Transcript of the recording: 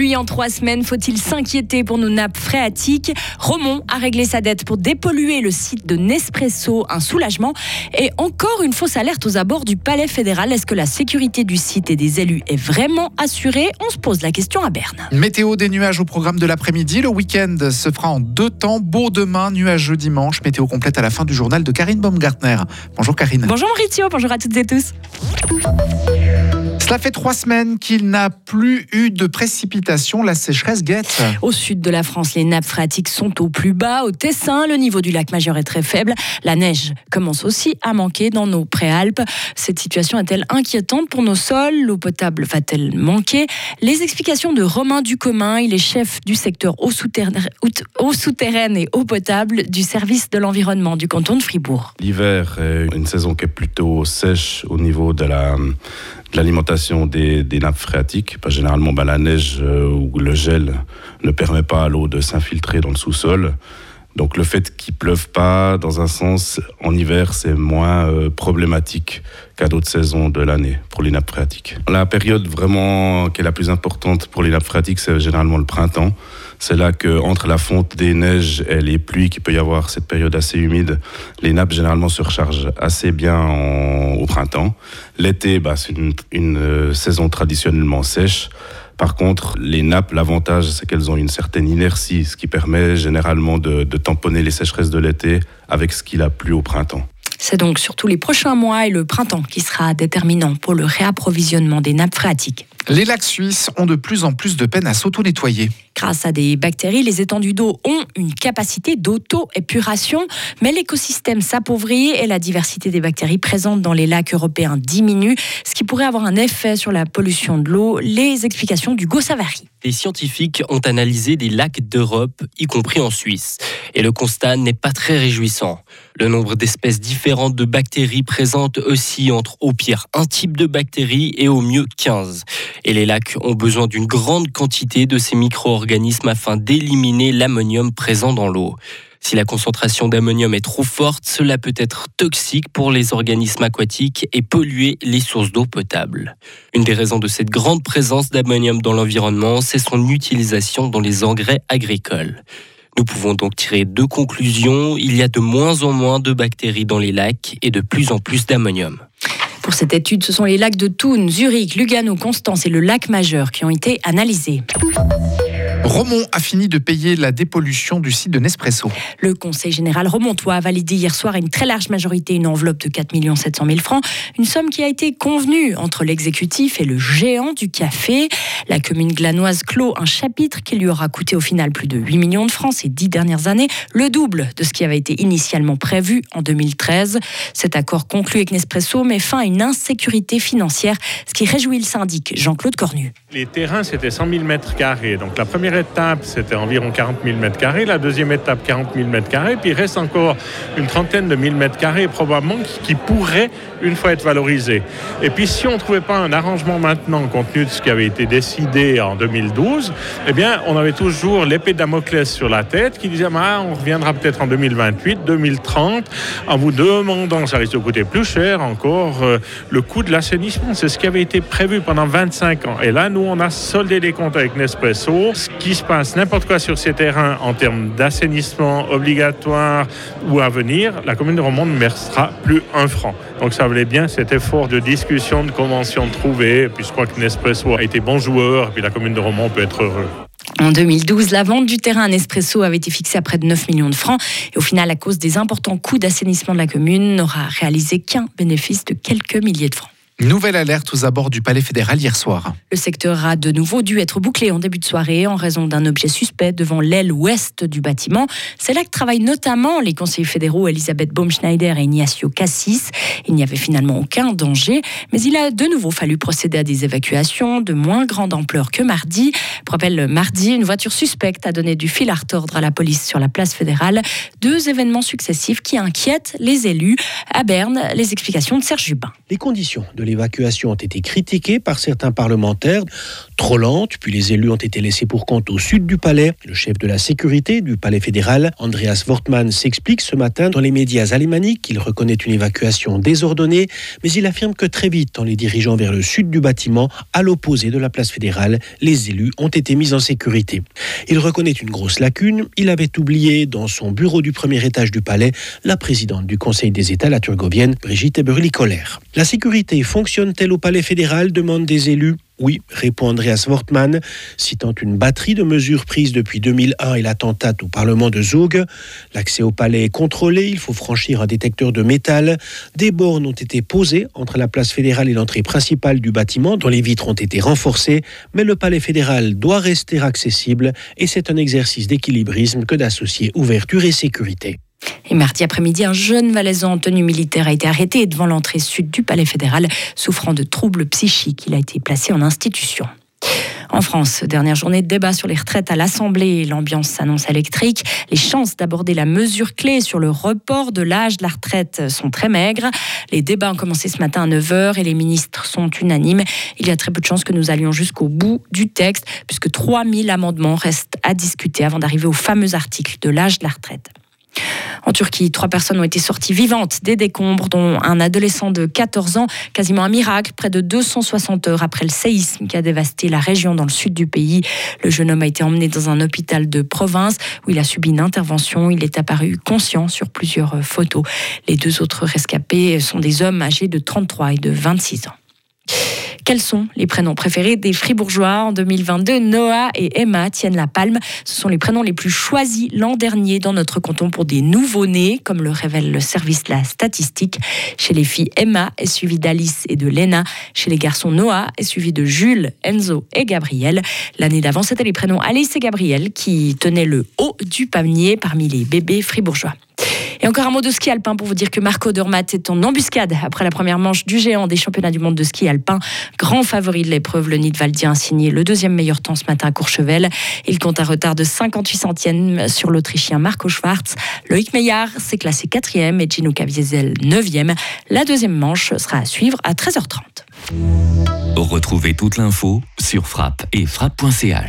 pluie en trois semaines. Faut-il s'inquiéter pour nos nappes phréatiques? Romont a réglé sa dette pour dépolluer le site de Nespresso, un soulagement. Et encore une fausse alerte aux abords du Palais fédéral. Est-ce que la sécurité du site et des élus est vraiment assurée? On se pose la question à Berne. Météo des nuages au programme de l'après-midi. Le week-end se fera en deux temps. Beau demain, nuageux dimanche. Météo complète à la fin du journal de Karine Baumgartner. Bonjour Karine. Bonjour Maurizio, bonjour à toutes et tous. Cela fait trois semaines qu'il n'a plus eu de précipitations. La sécheresse guette. Au sud de la France, les nappes phréatiques sont au plus bas. Au Tessin, le niveau du lac Majeur est très faible. La neige commence aussi à manquer dans nos préalpes. Cette situation est-elle inquiétante pour nos sols? L'eau potable va-t-elle manquer? Les explications de Romain Ducommun, il est chef du secteur eau souterraine et eau potable du service de l'environnement du canton de Fribourg. L'hiver est une saison qui est plutôt sèche au niveau de la l'alimentation des, nappes phréatiques. généralement, bah, la neige euh, ou le gel ne permet pas à l'eau de s'infiltrer dans le sous-sol. Donc le fait qu'il pleuve pas, dans un sens, en hiver, c'est moins euh, problématique qu'à d'autres saisons de l'année pour les nappes phréatiques. La période vraiment qui est la plus importante pour les nappes phréatiques, c'est généralement le printemps. C'est là que entre la fonte des neiges et les pluies qu'il peut y avoir cette période assez humide, les nappes généralement se rechargent assez bien au printemps. L'été, bah, c'est une, euh, saison traditionnellement sèche. Par contre, les nappes, l'avantage, c'est qu'elles ont une certaine inertie, ce qui permet généralement de, tamponner les sécheresses de l'été avec ce qu'il a plu au printemps. C'est donc surtout les prochains mois et le printemps qui sera déterminant pour le réapprovisionnement des nappes phréatiques. Les lacs suisses ont de plus en plus de peine à s'auto-nettoyer. Grâce à des bactéries, les étendues d'eau ont une capacité d'auto-épuration, mais l'écosystème s'appauvrit et la diversité des bactéries présentes dans les lacs européens diminue, ce qui pourrait avoir un effet sur la pollution de l'eau. Les explications d'Hugo Savary. Les scientifiques ont analysé des lacs d'Europe, y compris en Suisse, et le constat n'est pas très réjouissant. Le nombre d'espèces différentes de bactéries présentes aussi entre au pire un type de bactéries et au mieux 15. Et les lacs ont besoin d'une grande quantité de ces micro-organismes afin d'éliminer l'ammonium présent dans l'eau. Si la concentration d'ammonium est trop forte, cela peut être toxique pour les organismes aquatiques et polluer les sources d'eau potable. Une des raisons de cette grande présence d'ammonium dans l'environnement, c'est son utilisation dans les engrais agricoles. Nous pouvons donc tirer deux conclusions. Il y a de moins en moins de bactéries dans les lacs et de plus en plus d'ammonium. Pour cette étude, ce sont les lacs de Thun, Zurich, Lugano, Constance et le lac Majeur qui ont été analysés. Romont a fini de payer la dépollution du site de Nespresso. Le Conseil général romontois a validé hier soir à une très large majorité une enveloppe de 4 700 000 francs, une somme qui a été convenue entre l'exécutif et le géant du café. La commune glanoise clôt un chapitre qui lui aura coûté au final plus de 8 millions de francs ces dix dernières années, le double de ce qui avait été initialement prévu en 2013. Cet accord conclu avec Nespresso met fin à une insécurité financière, ce qui réjouit le syndic Jean-Claude Cornu. Les terrains, c'était 100 000 mètres carrés. Donc la première étape, c'était environ 40 000 mètres carrés. La deuxième étape, 40 000 mètres carrés. Puis il reste encore une trentaine de 1000 mètres carrés, probablement, qui pourraient une fois être valorisés. Et puis si on ne trouvait pas un arrangement maintenant, compte tenu de ce qui avait été décidé en 2012, eh bien, on avait toujours l'épée de Damoclès sur la tête qui disait ah, on reviendra peut-être en 2028, 2030, en vous demandant, ça risque de coûter plus cher encore, euh, le coût de l'assainissement. C'est ce qui avait été prévu pendant 25 ans. Et là, nous, on a soldé les comptes avec Nespresso. Ce qui se passe, n'importe quoi sur ces terrains en termes d'assainissement obligatoire ou à venir, la commune de Romont ne versera plus un franc. Donc ça valait bien cet effort de discussion, de convention trouvée. Et puis je crois que Nespresso a été bon joueur, et puis la commune de Romont peut être heureux. En 2012, la vente du terrain à Nespresso avait été fixée à près de 9 millions de francs. Et au final, à cause des importants coûts d'assainissement de la commune, n'aura réalisé qu'un bénéfice de quelques milliers de francs. Nouvelle alerte aux abords du Palais fédéral hier soir. Le secteur a de nouveau dû être bouclé en début de soirée en raison d'un objet suspect devant l'aile ouest du bâtiment. C'est là que travaillent notamment les conseillers fédéraux Elisabeth Baumschneider et Ignacio Cassis. Il n'y avait finalement aucun danger, mais il a de nouveau fallu procéder à des évacuations de moins grande ampleur que mardi. Pour rappel, mardi, une voiture suspecte a donné du fil à retordre à la police sur la place fédérale. Deux événements successifs qui inquiètent les élus. À Berne, les explications de Serge Jubin. Les conditions de l'évacuation ont été critiquées par certains parlementaires. Trop lente, puis les élus ont été laissés pour compte au sud du palais. Le chef de la sécurité du palais fédéral, Andreas Wortmann, s'explique ce matin dans les médias alémaniques qu'il reconnaît une évacuation désordonnée, mais il affirme que très vite, en les dirigeant vers le sud du bâtiment, à l'opposé de la place fédérale, les élus ont été mis en sécurité. Il reconnaît une grosse lacune. Il avait oublié dans son bureau du premier étage du palais la présidente du Conseil des États, la turgovienne, Brigitte Eberly-Colère. La sécurité fonctionne-t-elle au palais fédéral demande des élus. Oui, répond Andreas Wortmann, citant une batterie de mesures prises depuis 2001 et l'attentat au Parlement de Zug. L'accès au palais est contrôlé, il faut franchir un détecteur de métal. Des bornes ont été posées entre la place fédérale et l'entrée principale du bâtiment, dont les vitres ont été renforcées, mais le palais fédéral doit rester accessible et c'est un exercice d'équilibrisme que d'associer ouverture et sécurité. Et mardi après-midi, un jeune Valaisan en tenue militaire a été arrêté devant l'entrée sud du palais fédéral, souffrant de troubles psychiques. Il a été placé en institution. En France, dernière journée de débat sur les retraites à l'Assemblée. L'ambiance s'annonce électrique. Les chances d'aborder la mesure clé sur le report de l'âge de la retraite sont très maigres. Les débats ont commencé ce matin à 9h et les ministres sont unanimes. Il y a très peu de chances que nous allions jusqu'au bout du texte, puisque 3000 amendements restent à discuter avant d'arriver au fameux article de l'âge de la retraite. En Turquie, trois personnes ont été sorties vivantes des décombres, dont un adolescent de 14 ans, quasiment un miracle, près de 260 heures après le séisme qui a dévasté la région dans le sud du pays. Le jeune homme a été emmené dans un hôpital de province où il a subi une intervention. Il est apparu conscient sur plusieurs photos. Les deux autres rescapés sont des hommes âgés de 33 et de 26 ans. Quels sont les prénoms préférés des Fribourgeois en 2022 Noah et Emma tiennent la palme. Ce sont les prénoms les plus choisis l'an dernier dans notre canton pour des nouveaux-nés, comme le révèle le service de la statistique. Chez les filles, Emma est suivie d'Alice et de Lena. Chez les garçons, Noah est suivi de Jules, Enzo et Gabriel. L'année d'avant, c'était les prénoms Alice et Gabriel qui tenaient le haut du panier parmi les bébés fribourgeois. Et encore un mot de ski alpin pour vous dire que Marco Dormat est en embuscade après la première manche du géant des championnats du monde de ski alpin. Grand favori de l'épreuve, le Nidwaldien a signé le deuxième meilleur temps ce matin à Courchevel. Il compte un retard de 58 centièmes sur l'Autrichien Marco Schwarz. Loïc Meillard s'est classé quatrième et Gino Caviezel neuvième. La deuxième manche sera à suivre à 13h30. Retrouvez toute l'info sur frappe et frappe.ch.